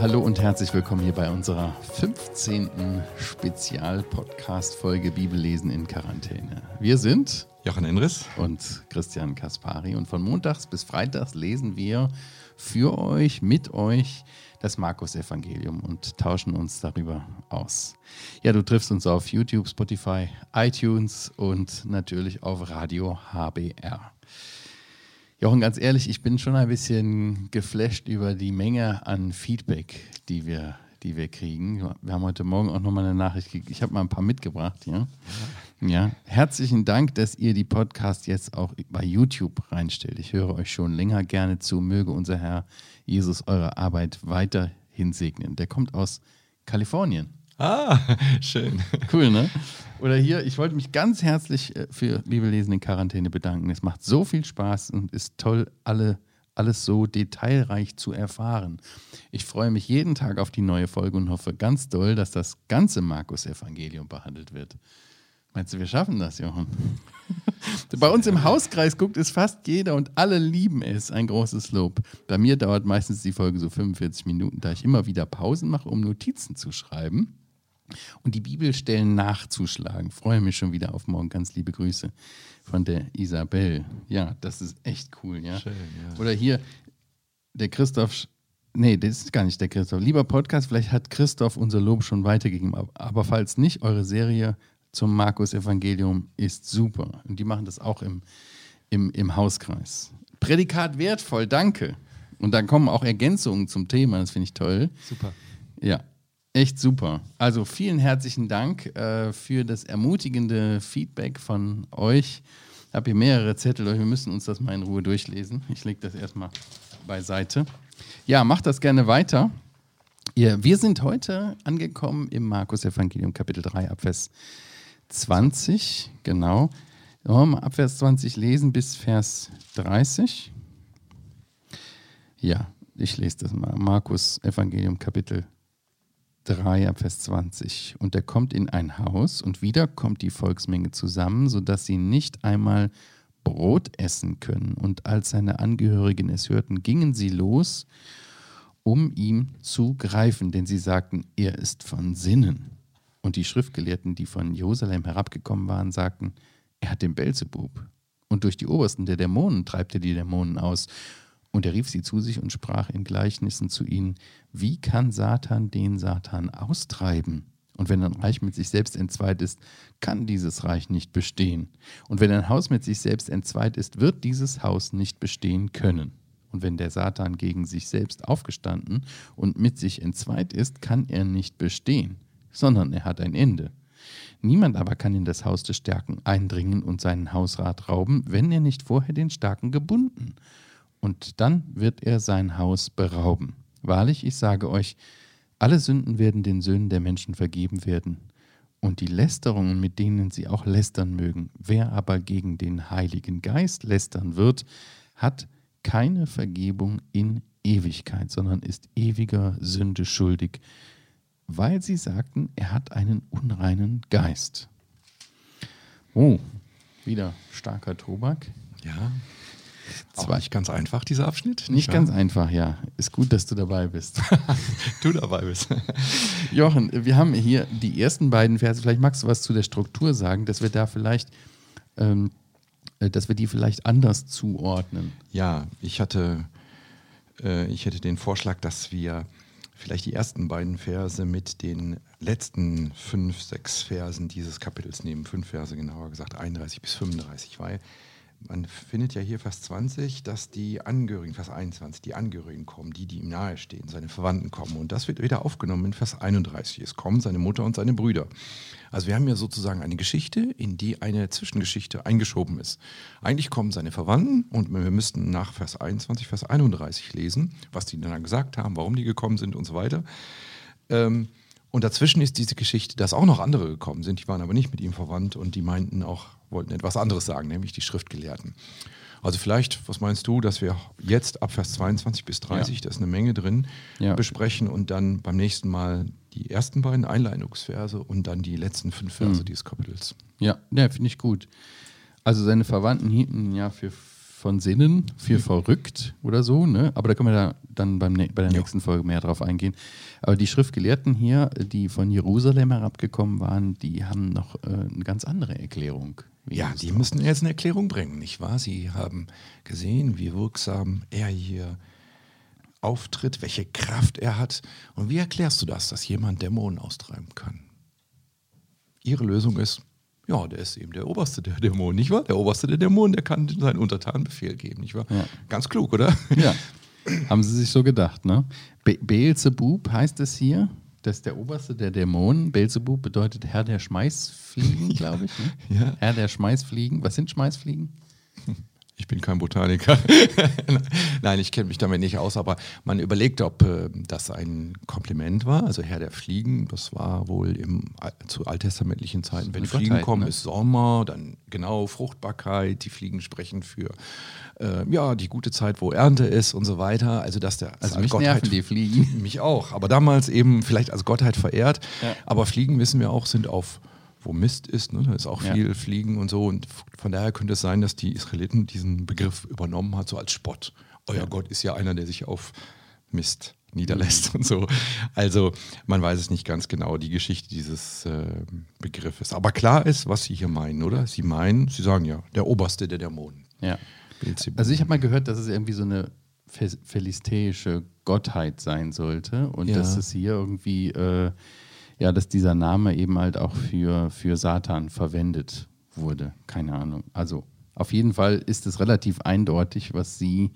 Hallo und herzlich willkommen hier bei unserer 15. Spezial-Podcast-Folge Bibellesen in Quarantäne. Wir sind Jochen Enris und Christian Kaspari und von montags bis freitags lesen wir für euch, mit euch das Markus-Evangelium und tauschen uns darüber aus. Ja, du triffst uns auf YouTube, Spotify, iTunes und natürlich auf Radio HBR. Jochen, ganz ehrlich, ich bin schon ein bisschen geflasht über die Menge an Feedback, die wir, die wir kriegen. Wir haben heute Morgen auch nochmal eine Nachricht gekriegt. Ich habe mal ein paar mitgebracht. Ja? ja. Herzlichen Dank, dass ihr die Podcast jetzt auch bei YouTube reinstellt. Ich höre euch schon länger gerne zu. Möge unser Herr Jesus eure Arbeit weiterhin segnen. Der kommt aus Kalifornien. Ah, schön. Cool, ne? Oder hier, ich wollte mich ganz herzlich äh, für Bibellesen in Quarantäne bedanken. Es macht so viel Spaß und ist toll, alle, alles so detailreich zu erfahren. Ich freue mich jeden Tag auf die neue Folge und hoffe ganz doll, dass das ganze Markus-Evangelium behandelt wird. Meinst du, wir schaffen das, Jochen? Bei uns im Hauskreis guckt es fast jeder und alle lieben es. Ein großes Lob. Bei mir dauert meistens die Folge so 45 Minuten, da ich immer wieder Pausen mache, um Notizen zu schreiben und die Bibelstellen nachzuschlagen. Freue mich schon wieder auf morgen. Ganz liebe Grüße von der Isabel. Ja, das ist echt cool, ja. Schön, ja. Oder hier der Christoph. Nee, das ist gar nicht der Christoph. Lieber Podcast, vielleicht hat Christoph unser Lob schon weitergegeben. Aber falls nicht, eure Serie zum Markus-Evangelium ist super. Und die machen das auch im, im, im Hauskreis. Prädikat wertvoll, danke. Und dann kommen auch Ergänzungen zum Thema, das finde ich toll. Super. Ja, Echt super. Also vielen herzlichen Dank äh, für das ermutigende Feedback von euch. Ich habe hier mehrere Zettel, wir müssen uns das mal in Ruhe durchlesen. Ich lege das erstmal beiseite. Ja, macht das gerne weiter. Ja, wir sind heute angekommen im Markus Evangelium Kapitel 3 Abvers 20. Genau. Wollen wir Abvers 20 lesen bis Vers 30? Ja, ich lese das mal. Markus Evangelium Kapitel 3. 3 ab Vers 20. Und er kommt in ein Haus und wieder kommt die Volksmenge zusammen, sodass sie nicht einmal Brot essen können. Und als seine Angehörigen es hörten, gingen sie los, um ihm zu greifen, denn sie sagten, er ist von Sinnen. Und die Schriftgelehrten, die von Jerusalem herabgekommen waren, sagten, er hat den Belzebub. Und durch die Obersten der Dämonen treibt er die Dämonen aus. Und er rief sie zu sich und sprach in Gleichnissen zu ihnen, wie kann Satan den Satan austreiben? Und wenn ein Reich mit sich selbst entzweit ist, kann dieses Reich nicht bestehen. Und wenn ein Haus mit sich selbst entzweit ist, wird dieses Haus nicht bestehen können. Und wenn der Satan gegen sich selbst aufgestanden und mit sich entzweit ist, kann er nicht bestehen, sondern er hat ein Ende. Niemand aber kann in das Haus des Stärken eindringen und seinen Hausrat rauben, wenn er nicht vorher den Starken gebunden und dann wird er sein Haus berauben. Wahrlich, ich sage euch, alle Sünden werden den Söhnen der Menschen vergeben werden, und die Lästerungen, mit denen sie auch lästern mögen. Wer aber gegen den Heiligen Geist lästern wird, hat keine Vergebung in Ewigkeit, sondern ist ewiger Sünde schuldig, weil sie sagten, er hat einen unreinen Geist. Oh, wieder starker Tobak. Ja. Auch nicht ganz einfach, dieser Abschnitt. Nicht, nicht ganz einfach, ja. Ist gut, dass du dabei bist. du dabei bist. Jochen, wir haben hier die ersten beiden Verse. Vielleicht magst du was zu der Struktur sagen, dass wir da vielleicht, ähm, äh, dass wir die vielleicht anders zuordnen. Ja, ich hatte, äh, ich hätte den Vorschlag, dass wir vielleicht die ersten beiden Verse mit den letzten fünf, sechs Versen dieses Kapitels nehmen. Fünf Verse genauer gesagt, 31 bis 35, weil man findet ja hier Vers 20, dass die Angehörigen, Vers 21, die Angehörigen kommen, die, die ihm nahestehen, seine Verwandten kommen. Und das wird wieder aufgenommen in Vers 31. Es kommen seine Mutter und seine Brüder. Also wir haben hier sozusagen eine Geschichte, in die eine Zwischengeschichte eingeschoben ist. Eigentlich kommen seine Verwandten und wir müssten nach Vers 21, Vers 31 lesen, was die dann gesagt haben, warum die gekommen sind und so weiter. Ähm, und dazwischen ist diese Geschichte, dass auch noch andere gekommen sind, die waren aber nicht mit ihm verwandt und die meinten auch, wollten etwas anderes sagen, nämlich die Schriftgelehrten. Also vielleicht, was meinst du, dass wir jetzt ab Vers 22 bis 30, ja. da ist eine Menge drin, ja. besprechen und dann beim nächsten Mal die ersten beiden Einleitungsverse und dann die letzten fünf Verse mhm. dieses Kapitels. Ja, ja finde ich gut. Also seine Verwandten hielten ihn ja für von Sinnen, für verrückt oder so, ne? Aber da können wir da dann beim, bei der nächsten Folge mehr drauf eingehen. Aber die Schriftgelehrten hier, die von Jerusalem herabgekommen waren, die haben noch äh, eine ganz andere Erklärung. Ja, die müssen jetzt eine Erklärung bringen, nicht wahr? Sie haben gesehen, wie wirksam er hier auftritt, welche Kraft er hat. Und wie erklärst du das, dass jemand Dämonen austreiben kann? Ihre Lösung ist, ja, der ist eben der Oberste der Dämonen, nicht wahr? Der Oberste der Dämonen, der kann seinen Untertanen Befehl geben, nicht wahr? Ja. Ganz klug, oder? Ja, haben sie sich so gedacht, ne? Be Beelzebub heißt es hier, das ist der Oberste der Dämonen. Beelzebub bedeutet Herr der Schmeißfliegen, glaube ich. Ne? Ja. Herr der Schmeißfliegen. Was sind Schmeißfliegen? Ich bin kein Botaniker. Nein, ich kenne mich damit nicht aus, aber man überlegt, ob äh, das ein Kompliment war. Also Herr der Fliegen, das war wohl im, zu alttestamentlichen Zeiten. Wenn Fliegen Gottheit, kommen, ne? ist Sommer, dann genau Fruchtbarkeit. Die Fliegen sprechen für äh, ja, die gute Zeit, wo Ernte ist und so weiter. Also, dass der Also als mich nerven die Fliegen. Mich auch, aber damals eben vielleicht als Gottheit verehrt. Ja. Aber Fliegen, wissen wir auch, sind auf, wo Mist ist, ne? da ist auch Ja. viel Fliegen und so. Und von daher könnte es sein, dass die Israeliten diesen Begriff übernommen hat, so als Spott. Euer Gott ist ja einer, der sich auf Mist niederlässt Mhm. und so. Also man weiß es nicht ganz genau, die Geschichte dieses äh, Begriffes. Aber klar ist, was Sie hier meinen, oder? Sie meinen, Sie sagen ja, der Oberste der Dämonen. Ja. Beelzebub. Also ich habe mal gehört, dass es irgendwie so eine philistäische Gottheit sein sollte und Ja. dass es hier irgendwie, äh, ja, dass dieser Name eben halt auch für, für Satan verwendet wurde. Keine Ahnung. Also auf jeden Fall ist es relativ eindeutig, was Sie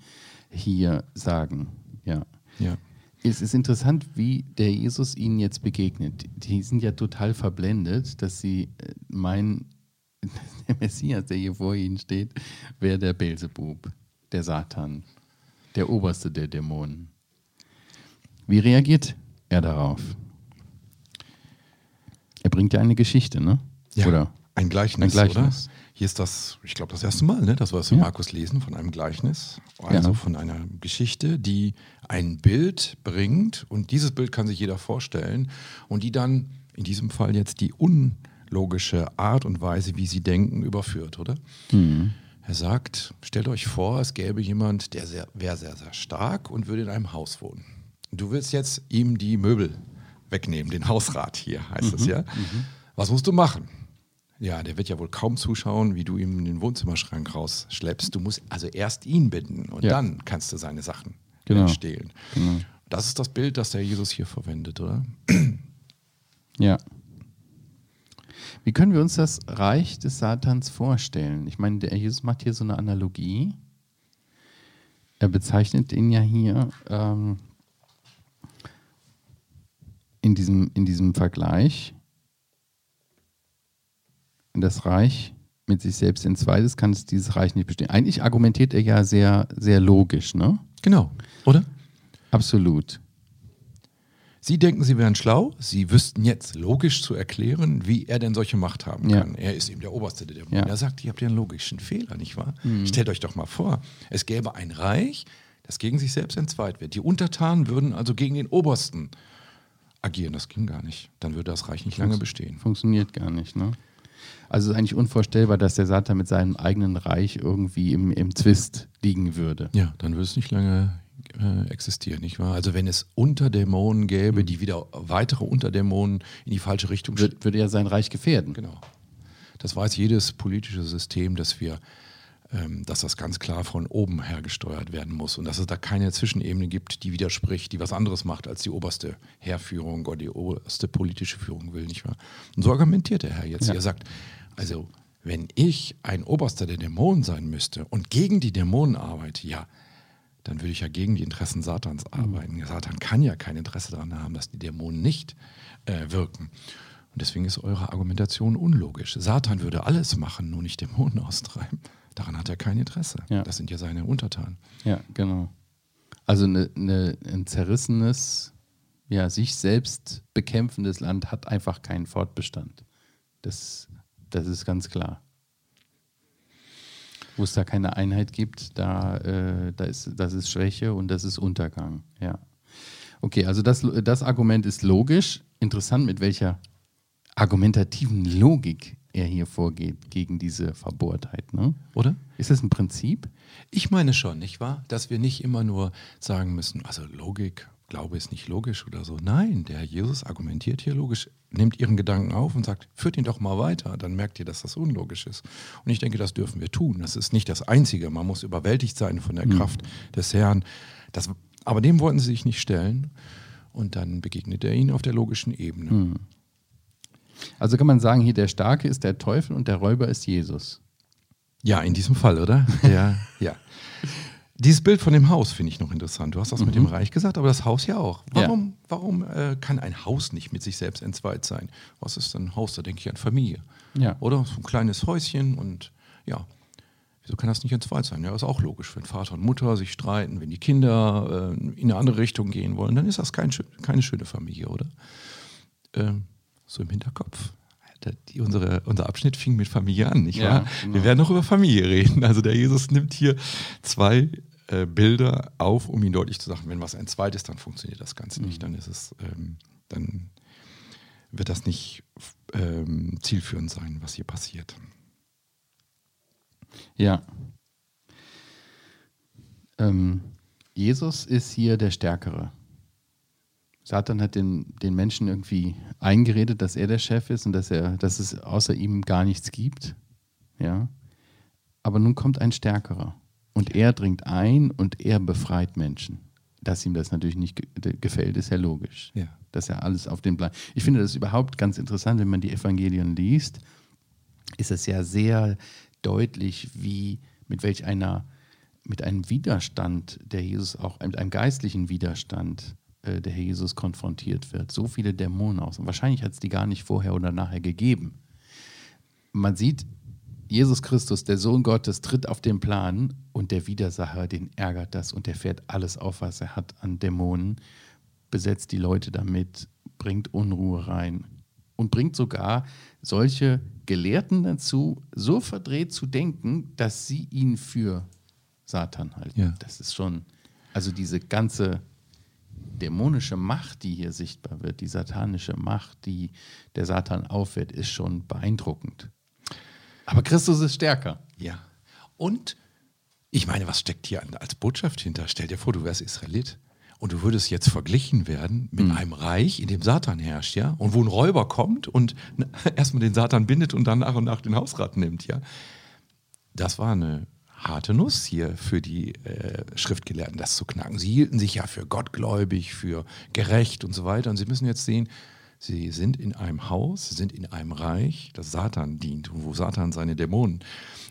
hier sagen. Ja. ja. Es ist interessant, wie der Jesus ihnen jetzt begegnet. Die sind ja total verblendet, dass sie äh, meinen, der Messias, der hier vor ihnen steht, wäre der Beelzebub, der Satan, der Oberste der Dämonen. Wie reagiert er darauf? Er bringt ja eine Geschichte, ne? Ja, Oder? ein Gleichnis, Ein Gleichnis. oder? Hier ist das, ich glaube, das erste Mal, ne, dass wir das Ja. Markus lesen von einem Gleichnis, also Ja. von einer Geschichte, die ein Bild bringt und dieses Bild kann sich jeder vorstellen und die dann in diesem Fall jetzt die unlogische Art und Weise, wie sie denken, überführt, oder? Er sagt, stellt euch vor, es gäbe jemand, der sehr- wäre sehr, sehr stark und würde in einem Haus wohnen. Du willst jetzt ihm die Möbel wegnehmen, den Hausrat hier, heißt es ja. Was musst du machen? Ja, der wird ja wohl kaum zuschauen, wie du ihm den Wohnzimmerschrank rausschleppst. Du musst also erst ihn bitten und Ja. dann kannst du seine Sachen Genau. stehlen. Das ist das Bild, das der Jesus hier verwendet, oder? Ja. Wie können wir uns das Reich des Satans vorstellen? Ich meine, der Jesus macht hier so eine Analogie. Er bezeichnet ihn ja hier ähm, in, diesem, in diesem Vergleich. Das Reich mit sich selbst in zweites kann es dieses Reich nicht bestehen. Eigentlich argumentiert er ja sehr, sehr logisch, ne? Genau, oder? Absolut. Sie denken, Sie wären schlau. Sie wüssten jetzt logisch zu erklären, wie er denn solche Macht haben Ja. kann. Er ist eben der Oberste der Dämonen. Ja. Er sagt, ihr habt ja einen logischen Fehler, nicht wahr? Stellt euch doch mal vor, es gäbe ein Reich, das gegen sich selbst entzweit wird. Die Untertanen würden also gegen den Obersten agieren. Das ging gar nicht. Dann würde das Reich nicht lange bestehen. Funktioniert gar nicht, ne? Also es ist eigentlich unvorstellbar, dass der Satan mit seinem eigenen Reich irgendwie im, im Zwist liegen würde. Ja, dann würde es nicht lange äh, existieren, nicht wahr? Also wenn es Unterdämonen gäbe, die wieder weitere Unterdämonen in die falsche Richtung Würde, würde er sein Reich gefährden. Genau. Das weiß jedes politische System, dass wir, dass das ganz klar von oben her gesteuert werden muss und dass es da keine Zwischenebene gibt, die widerspricht, die was anderes macht, als die oberste Heerführung oder die oberste politische Führung will, nicht wahr? Und so argumentiert der Herr jetzt. Ja. Er sagt, also wenn ich ein Oberster der Dämonen sein müsste und gegen die Dämonen arbeite, ja, dann würde ich ja gegen die Interessen Satans arbeiten. Satan kann ja kein Interesse daran haben, dass die Dämonen nicht äh, wirken. Und deswegen ist eure Argumentation unlogisch. Satan würde alles machen, nur nicht Dämonen austreiben. Daran hat er kein Interesse. Ja. Das sind ja seine Untertanen. Ja, genau. Also eine, eine, ein zerrissenes, ja, sich selbst bekämpfendes Land hat einfach keinen Fortbestand. Das, das ist ganz klar. Wo es da keine Einheit gibt, da, äh, da ist, das ist Schwäche und das ist Untergang. Ja. Okay, also das, das Argument ist logisch. Interessant, mit welcher argumentativen Logik er hier vorgeht gegen diese Verbohrtheit, ne? Oder? Ist das ein Prinzip? Ich meine schon, nicht wahr? Dass wir nicht immer nur sagen müssen, also Logik, Glaube ist nicht logisch oder so. Nein, der Herr Jesus argumentiert hier logisch, nimmt Ihren Gedanken auf und sagt, führt ihn doch mal weiter, dann merkt ihr, dass das unlogisch ist. Und ich denke, das dürfen wir tun. Das ist nicht das Einzige. Man muss überwältigt sein von der Mhm. Kraft des Herrn. Das, aber dem wollten sie sich nicht stellen. Und dann begegnet er ihnen auf der logischen Ebene. Mhm. Also kann man sagen, hier der Starke ist der Teufel und der Räuber ist Jesus. Ja, in diesem Fall, oder? Ja, ja. Dieses Bild von dem Haus finde ich noch interessant. Du hast das mit dem Reich gesagt, aber das Haus ja auch. Ja. Warum, warum äh, kann ein Haus nicht mit sich selbst entzweit sein? Was ist denn ein Haus? Da denke ich an Familie. Ja. Oder so ein kleines Häuschen und ja, wieso kann das nicht entzweit sein? Ja, ist auch logisch. Wenn Vater und Mutter sich streiten, wenn die Kinder äh, in eine andere Richtung gehen wollen, dann ist das kein, keine schöne Familie, oder? Ähm, so im Hinterkopf. Die, unsere, unser Abschnitt fing mit Familie an, nicht Ja, wahr? genau. Wir werden noch über Familie reden. Also der Jesus nimmt hier zwei äh, Bilder auf, um ihn deutlich zu sagen, wenn was ein zweites, dann funktioniert das Ganze nicht. Mhm. Dann ist es, ähm, dann wird das nicht ähm, zielführend sein, was hier passiert. Ja. Ähm, Jesus ist hier der Stärkere. Satan hat den, den Menschen irgendwie eingeredet, dass er der Chef ist und dass, er, dass es außer ihm gar nichts gibt. Ja. Aber nun kommt ein Stärkerer. Und er dringt ein und er befreit Menschen. Dass ihm das natürlich nicht ge gefällt, ist ja logisch. Ja. Dass er alles auf den Plan. Ich finde das überhaupt ganz interessant, wenn man die Evangelien liest, ist es ja sehr deutlich, wie mit welch einer, mit einem Widerstand, der Jesus auch, mit einem geistlichen Widerstand, äh, der Herr Jesus konfrontiert wird. So viele Dämonen aus. Und wahrscheinlich hat es die gar nicht vorher oder nachher gegeben. Man sieht, Jesus Christus, der Sohn Gottes, tritt auf den Plan und der Widersacher, den ärgert das und der fährt alles auf, was er hat an Dämonen, besetzt die Leute damit, bringt Unruhe rein und bringt sogar solche Gelehrten dazu, so verdreht zu denken, dass sie ihn für Satan halten. Ja. Das ist schon, also diese ganze dämonische Macht, die hier sichtbar wird, die satanische Macht, die der Satan aufwährt, ist schon beeindruckend. Aber Christus ist stärker. Ja. Und ich meine, was steckt hier als Botschaft hinter? Stell dir vor, du wärst Israelit und du würdest jetzt verglichen werden mit einem Reich, in dem Satan herrscht, ja, und wo ein Räuber kommt und erstmal den Satan bindet und dann nach und nach den Hausrat nimmt, ja. Das war eine harte Nuss hier für die äh, Schriftgelehrten, das zu knacken. Sie hielten sich ja für gottgläubig, für gerecht und so weiter. Und sie müssen jetzt sehen, sie sind in einem Haus, sie sind in einem Reich, das Satan dient und wo Satan seine Dämonen.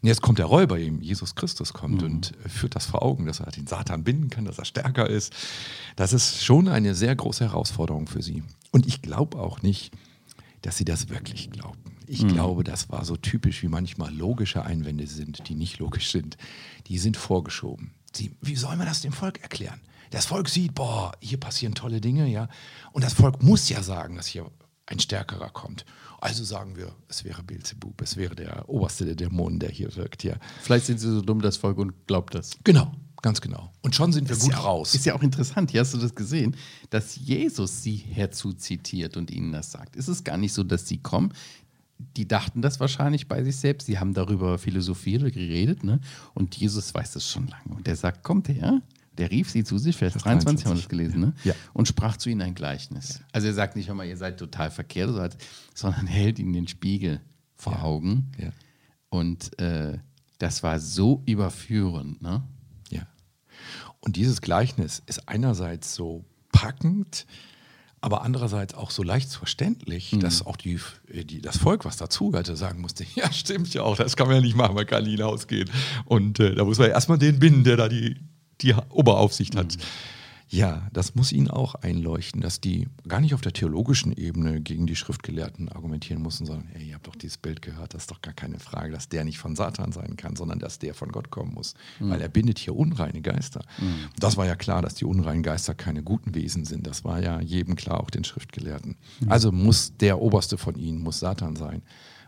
Und jetzt kommt der Räuber eben, Jesus Christus kommt und äh, führt das vor Augen, dass er den Satan binden kann, dass er stärker ist. Das ist schon eine sehr große Herausforderung für sie. Und ich glaube auch nicht, dass sie das wirklich glaubten. Ich glaube, das war so typisch, wie manchmal logische Einwände sind, die nicht logisch sind. Die sind vorgeschoben. Sie, wie soll man das dem Volk erklären? Das Volk sieht, boah, hier passieren tolle Dinge, ja. Und das Volk muss ja sagen, dass hier ein Stärkerer kommt. Also sagen wir, es wäre Beelzebub, es wäre der oberste der Dämonen, der hier wirkt, ja. Vielleicht sind sie so dumm, das Volk, und glaubt das. Genau, ganz genau. Und schon sind wir Ist gut ja raus. Ist ja auch interessant, hier hast du das gesehen, dass Jesus sie herzuzitiert und ihnen das sagt. Es ist gar nicht so, dass sie kommen. Die dachten das wahrscheinlich bei sich selbst. Sie haben darüber philosophiert oder geredet. Ne? Und Jesus weiß das schon lange. Und der sagt, kommt her. Der rief sie zu sich, Vers 23 haben wir das gelesen, ne? Ja. und sprach zu ihnen ein Gleichnis. Also er sagt nicht, hör mal, ihr seid total verkehrt, sondern hält ihnen den Spiegel vor Augen. Ja. Und äh, das war so überführend. Ne? Ja. Und dieses Gleichnis ist einerseits so packend, aber andererseits auch so leicht verständlich, dass auch die, äh, die, das Volk, was dazugehörte, sagen musste, ja, stimmt ja auch, das kann man ja nicht machen, man kann nie hinausgehen. Und äh, da muss man erstmal den binden, der da die, die Oberaufsicht hat. Ja, das muss ihnen auch einleuchten, dass die gar nicht auf der theologischen Ebene gegen die Schriftgelehrten argumentieren mussten, sondern, hey, ihr habt doch dieses Bild gehört, das ist doch gar keine Frage, dass der nicht von Satan sein kann, sondern dass der von Gott kommen muss, weil er bindet hier unreine Geister. Das war ja klar, dass die unreinen Geister keine guten Wesen sind. Das war ja jedem klar, auch den Schriftgelehrten. Also muss der Oberste von ihnen, muss Satan sein.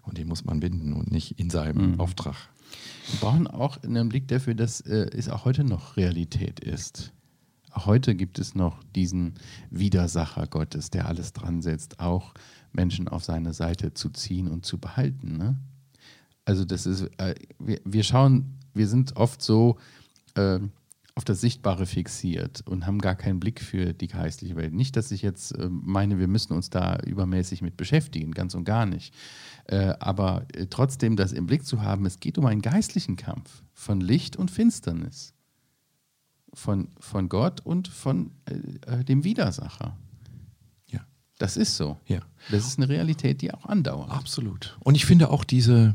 Und den muss man binden und nicht in seinem Auftrag. Wir brauchen auch einen Blick dafür, dass äh, es auch heute noch Realität ist. Heute gibt es noch diesen Widersacher Gottes, der alles dran setzt, auch Menschen auf seine Seite zu ziehen und zu behalten. Ne? Also das ist, äh, wir, wir schauen, wir sind oft so äh, auf das Sichtbare fixiert und haben gar keinen Blick für die geistliche Welt. Nicht, dass ich jetzt äh, meine, wir müssen uns da übermäßig mit beschäftigen, ganz und gar nicht. Äh, aber äh, trotzdem das im Blick zu haben, es geht um einen geistlichen Kampf von Licht und Finsternis, von, von Gott und von äh, äh, dem Widersacher. Ja. Das ist so. Ja. Das ist eine Realität, die auch andauert. Absolut. Und ich finde auch diese,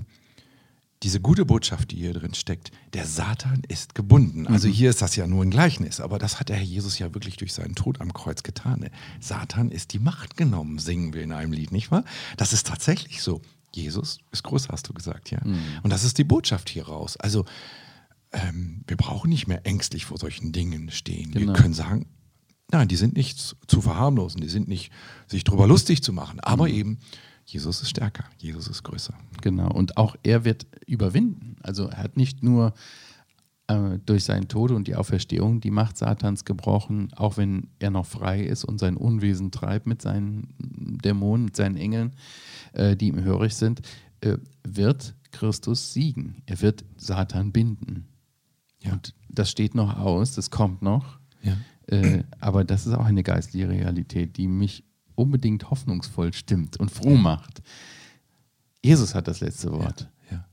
diese gute Botschaft, die hier drin steckt, der Satan ist gebunden. Also Mhm. hier ist das ja nur ein Gleichnis, aber das hat der Herr Jesus ja wirklich durch seinen Tod am Kreuz getan. ne? Satan ist die Macht genommen, singen wir in einem Lied, nicht wahr? Das ist tatsächlich so. Jesus ist größer, hast du gesagt, ja. Mhm. Und das ist die Botschaft hier raus. Also ähm, wir brauchen nicht mehr ängstlich vor solchen Dingen stehen. Genau. Wir können sagen, nein, die sind nicht zu- verharmlosen, die sind nicht sich drüber lustig zu machen, aber Mhm. eben Jesus ist stärker, Jesus ist größer. Genau. Und auch er wird überwinden. Also er hat nicht nur äh, durch seinen Tod und die Auferstehung die Macht Satans gebrochen, auch wenn er noch frei ist und sein Unwesen treibt mit seinen Dämonen, mit seinen Engeln, äh, die ihm hörig sind, äh, wird Christus siegen. Er wird Satan binden. Ja. Und das steht noch aus, das kommt noch. Ja. Äh, aber das ist auch eine geistliche Realität, die mich unbedingt hoffnungsvoll stimmt und froh macht. Jesus hat das letzte Wort, Ja.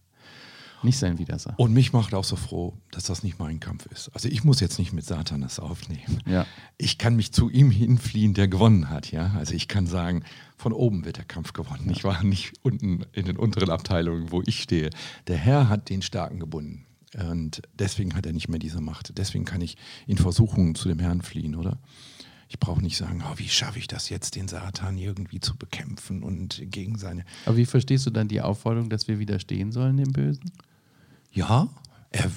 nicht sein Widersacher. Und mich macht auch so froh, dass das nicht mein Kampf ist. Also ich muss jetzt nicht mit Satan das aufnehmen. Ja. Ich kann mich zu ihm hinfliehen, der gewonnen hat. Ja? Also ich kann sagen, von oben wird der Kampf gewonnen. Ich war nicht unten in den unteren Abteilungen, wo ich stehe. Der Herr hat den Starken gebunden. Und deswegen hat er nicht mehr diese Macht. Deswegen kann ich in Versuchungen zu dem Herrn fliehen, oder? Ich brauche nicht sagen, oh, wie schaffe ich das jetzt, den Satan irgendwie zu bekämpfen und gegen seine Aber wie verstehst du dann die Aufforderung, dass wir widerstehen sollen dem Bösen? Ja, er,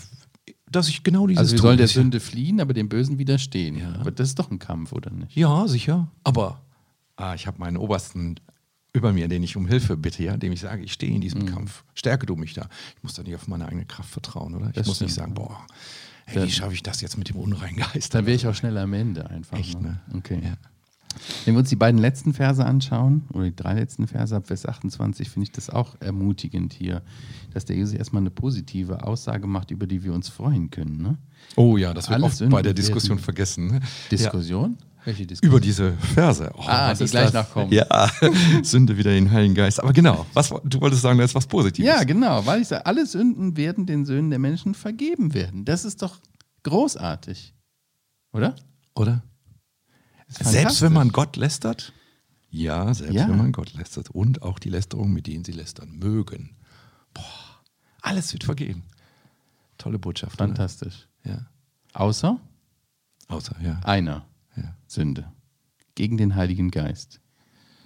dass ich genau dieses Also wir sollen der ja- Sünde fliehen, aber dem Bösen widerstehen. Ja. Aber das ist doch ein Kampf, oder nicht? Ja, sicher. Aber ah, ich habe meinen Obersten über mir, den ich um Hilfe bitte, ja, dem ich sage, ich stehe in Mhm. diesem Kampf. Stärke du mich da. Ich muss da nicht auf meine eigene Kraft vertrauen, oder? Ich Das muss nicht stimmt, sagen, ja. boah, hey, wie schaffe ich das jetzt mit dem unreinen Geist? Dann wäre ich auch schnell am Ende einfach. Echt, ne? Okay. Ja. Wenn wir uns die beiden letzten Verse anschauen, oder die drei letzten Verse ab Vers 28, finde ich das auch ermutigend hier, dass der Jesus erstmal eine positive Aussage macht, über die wir uns freuen können. Ne? Oh ja, das wird Alles oft Sünden bei der Diskussion vergessen. Ne? Diskussion? Ja, Diskussion? Über diese Verse. Oh, Ah, die ist gleich das? noch kommen. Ja, Sünde wieder den Heiligen Geist. Aber genau, was, du wolltest sagen, da ist was Positives. Ja, genau, weil ich sage, alle Sünden werden den Söhnen der Menschen vergeben werden. Das ist doch großartig. Oder? Oder? Selbst wenn man Gott lästert? Ja, selbst Ja. wenn man Gott lästert. Und auch die Lästerung, mit denen sie lästern mögen. Boah, alles wird vergeben. Tolle Botschaft. oder? Fantastisch. Ja. Außer Außer, ja. einer ja. Sünde gegen den Heiligen Geist.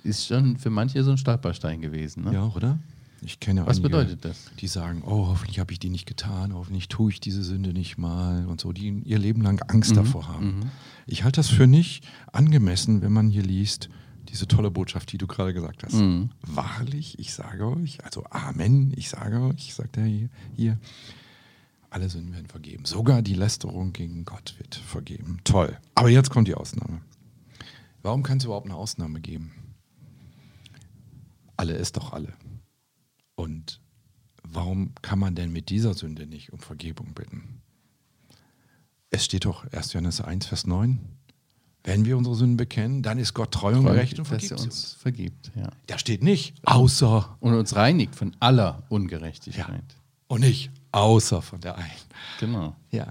Ist schon für manche so ein Stolperstein gewesen. Ne? Ja, oder? Ich kenne Was einige, bedeutet das? Die sagen, oh, hoffentlich habe ich die nicht getan, hoffentlich tue ich diese Sünde nicht mal und so, die ihr Leben lang Angst Mhm, davor haben. Ich halte das für nicht angemessen, wenn man hier liest, diese tolle Botschaft, die du gerade gesagt hast. Mhm. Wahrlich, ich sage euch, also Amen, ich sage euch, sagt er hier, hier, alle Sünden werden vergeben. Sogar die Lästerung gegen Gott wird vergeben. Toll. Aber jetzt kommt die Ausnahme. Warum kann es überhaupt eine Ausnahme geben? Alle ist doch alle. Und warum kann man denn mit dieser Sünde nicht um Vergebung bitten? Es steht doch 1. Johannes 1, Vers 9. Wenn wir unsere Sünden bekennen, dann ist Gott treu und gerecht und dass er vergibt sie uns uns. vergibt. Ja. Da steht nicht, außer Und uns reinigt von aller Ungerechtigkeit. und nicht außer von der einen. Genau. Ja.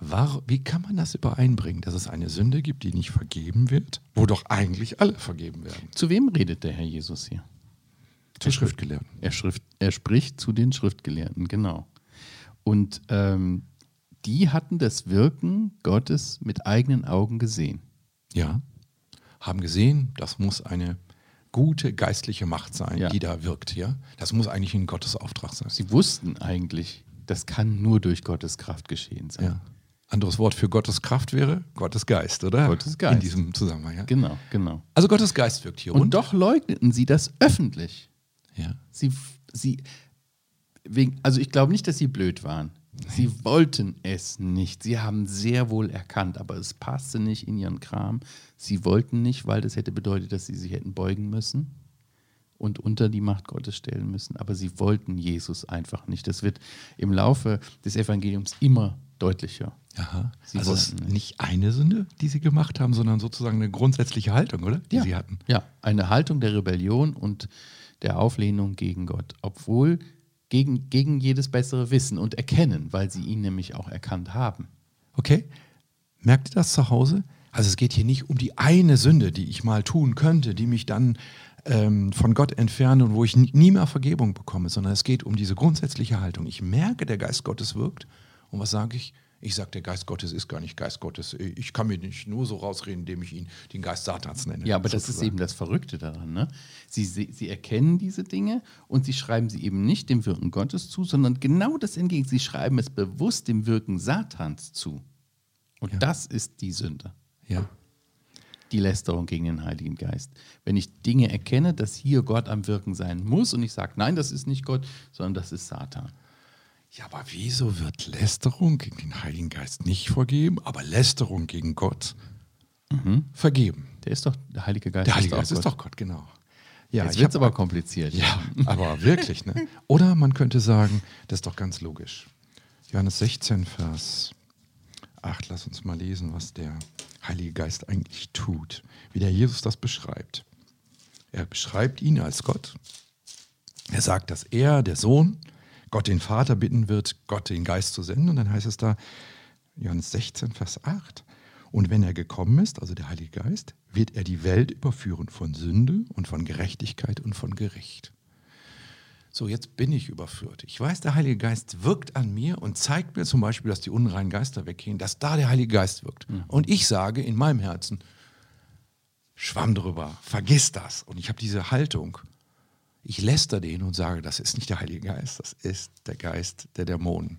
War, wie kann man das übereinbringen, dass es eine Sünde gibt, die nicht vergeben wird, wo doch eigentlich alle vergeben werden? Zu wem redet der Herr Jesus hier? Zu Schriftgelehrten. Er, schrift, er spricht zu den Schriftgelehrten, genau. Und ähm, die hatten das Wirken Gottes mit eigenen Augen gesehen. Ja. Haben gesehen, das muss eine gute geistliche Macht sein, Ja. die da wirkt. Ja? Das muss eigentlich ein Gottes Auftrag sein. Sie wussten eigentlich, das kann nur durch Gottes Kraft geschehen sein. Ja. Anderes Wort für Gottes Kraft wäre Gottes Geist, oder? Gottes Geist. In diesem Zusammenhang. Ja? Genau, genau. Also Gottes Geist wirkt hier. Und, doch leugneten sie das öffentlich. Ja. Sie, sie, wegen, also ich glaube nicht, dass sie blöd waren. Sie wollten es nicht. Sie haben sehr wohl erkannt, aber es passte nicht in ihren Kram. Sie wollten nicht, weil das hätte bedeutet, dass sie sich hätten beugen müssen und unter die Macht Gottes stellen müssen. Aber sie wollten Jesus einfach nicht. Das wird im Laufe des Evangeliums immer deutlicher. Aha. Sie also es ist wollten nicht eine Sünde, die sie gemacht haben, sondern sozusagen eine grundsätzliche Haltung, oder? Die ja. sie hatten. Ja, eine Haltung der Rebellion und der Auflehnung gegen Gott, obwohl gegen, gegen jedes bessere Wissen und Erkennen, weil sie ihn nämlich auch erkannt haben. Okay? Merkt ihr das zu Hause? Also es geht hier nicht um die eine Sünde, die ich mal tun könnte, die mich dann ähm, von Gott entferne und wo ich nie- nie mehr Vergebung bekomme, sondern es geht um diese grundsätzliche Haltung. Ich merke, der Geist Gottes wirkt. Und was sage ich? Ich sage, der Geist Gottes ist gar nicht Geist Gottes. Ich kann mir nicht nur so rausreden, indem ich ihn den Geist Satans nenne. Ja, aber das ist sozusagen. eben das Verrückte daran. Ne? Sie, sie, sie erkennen diese Dinge und sie schreiben sie eben nicht dem Wirken Gottes zu, sondern genau das entgegen. Sie schreiben es bewusst dem Wirken Satans zu. Und Ja. das ist die Sünde. Ja. die Lästerung gegen den Heiligen Geist. Wenn ich Dinge erkenne, dass hier Gott am Wirken sein muss und ich sage, nein, das ist nicht Gott, sondern das ist Satan. Ja, aber wieso wird Lästerung gegen den Heiligen Geist nicht vergeben, aber Lästerung gegen Gott vergeben? Der ist doch, der Heilige Geist Der Heilige Geist ist Gott. doch Gott, genau. Ja, Jetzt wird es aber kompliziert. Ja, aber wirklich, ne? Oder man könnte sagen, das ist doch ganz logisch. Johannes 16, Vers 8, lass uns mal lesen, was der Heilige Geist eigentlich tut, wie der Jesus das beschreibt. Er beschreibt ihn als Gott. Er sagt, dass er, der Sohn, Gott den Vater bitten wird, Gott den Geist zu senden. Und dann heißt es da, Johannes 16, Vers 8. Und wenn er gekommen ist, also der Heilige Geist, wird er die Welt überführen von Sünde und von Gerechtigkeit und von Gericht. So, jetzt bin ich überführt. Ich weiß, der Heilige Geist wirkt an mir und zeigt mir zum Beispiel, dass die unreinen Geister weggehen, dass da der Heilige Geist wirkt. Und ich sage in meinem Herzen, schwamm drüber, vergiss das. Und ich habe diese Haltung. Ich läster den und sage, das ist nicht der Heilige Geist, das ist der Geist der Dämonen.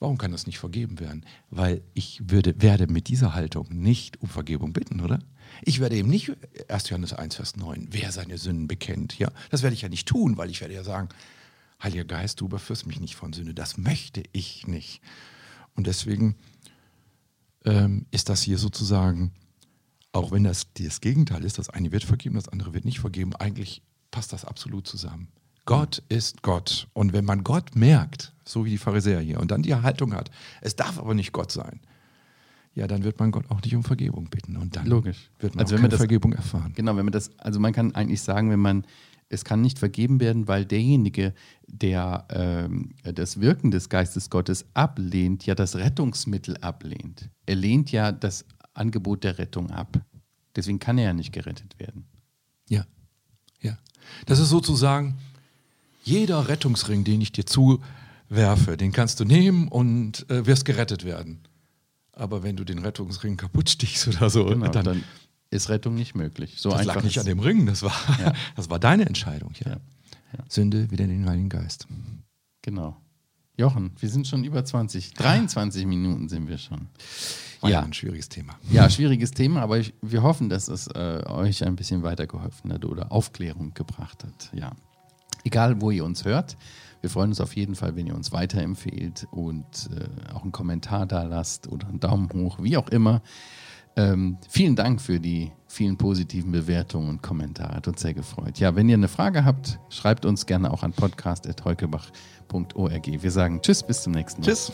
Warum kann das nicht vergeben werden? Weil ich würde, werde mit dieser Haltung nicht um Vergebung bitten, oder? Ich werde eben nicht, 1. Johannes 1, Vers 9, wer seine Sünden bekennt. Ja, das werde ich ja nicht tun, weil ich werde ja sagen, Heiliger Geist, du überführst mich nicht von Sünde. Das möchte ich nicht. Und deswegen ähm, ist das hier sozusagen, auch wenn das das Gegenteil ist, das eine wird vergeben, das andere wird nicht vergeben, eigentlich passt das absolut zusammen. Gott ist Gott. Und wenn man Gott merkt, so wie die Pharisäer hier, und dann die Haltung hat, es darf aber nicht Gott sein, ja, dann wird man Gott auch nicht um Vergebung bitten. Und dann Logisch. wird man Also wenn man keine das- Vergebung erfahren. Genau, wenn man das, also man kann eigentlich sagen, wenn man, es kann nicht vergeben werden, weil derjenige, der ähm, das Wirken des Geistes Gottes ablehnt, ja das Rettungsmittel ablehnt. Er lehnt ja das Angebot der Rettung ab. Deswegen kann er ja nicht gerettet werden. Ja. Das ist sozusagen jeder Rettungsring, den ich dir zuwerfe, den kannst du nehmen und äh, wirst gerettet werden. Aber wenn du den Rettungsring kaputt stichst oder so, Genau, dann, dann ist Rettung nicht möglich. So das lag nicht an dem Ring, das war, Ja. das war deine Entscheidung. Ja. Ja, ja. Sünde wieder in den Heiligen Geist. Genau. Jochen, wir sind schon über 20, 23 Minuten sind wir schon. War ja. Ja. ein schwieriges Thema. Ja, schwieriges Thema, aber ich, wir hoffen, dass es äh, euch ein bisschen weitergeholfen hat oder Aufklärung gebracht hat. Ja. Egal, wo ihr uns hört, wir freuen uns auf jeden Fall, wenn ihr uns weiterempfehlt und äh, auch einen Kommentar da lasst oder einen Daumen hoch, wie auch immer. Ähm, vielen Dank für die vielen positiven Bewertungen und Kommentare. Hat uns sehr gefreut. Ja, wenn ihr eine Frage habt, schreibt uns gerne auch an podcast.heukebach.org. Wir sagen Tschüss, bis zum nächsten Mal. Tschüss.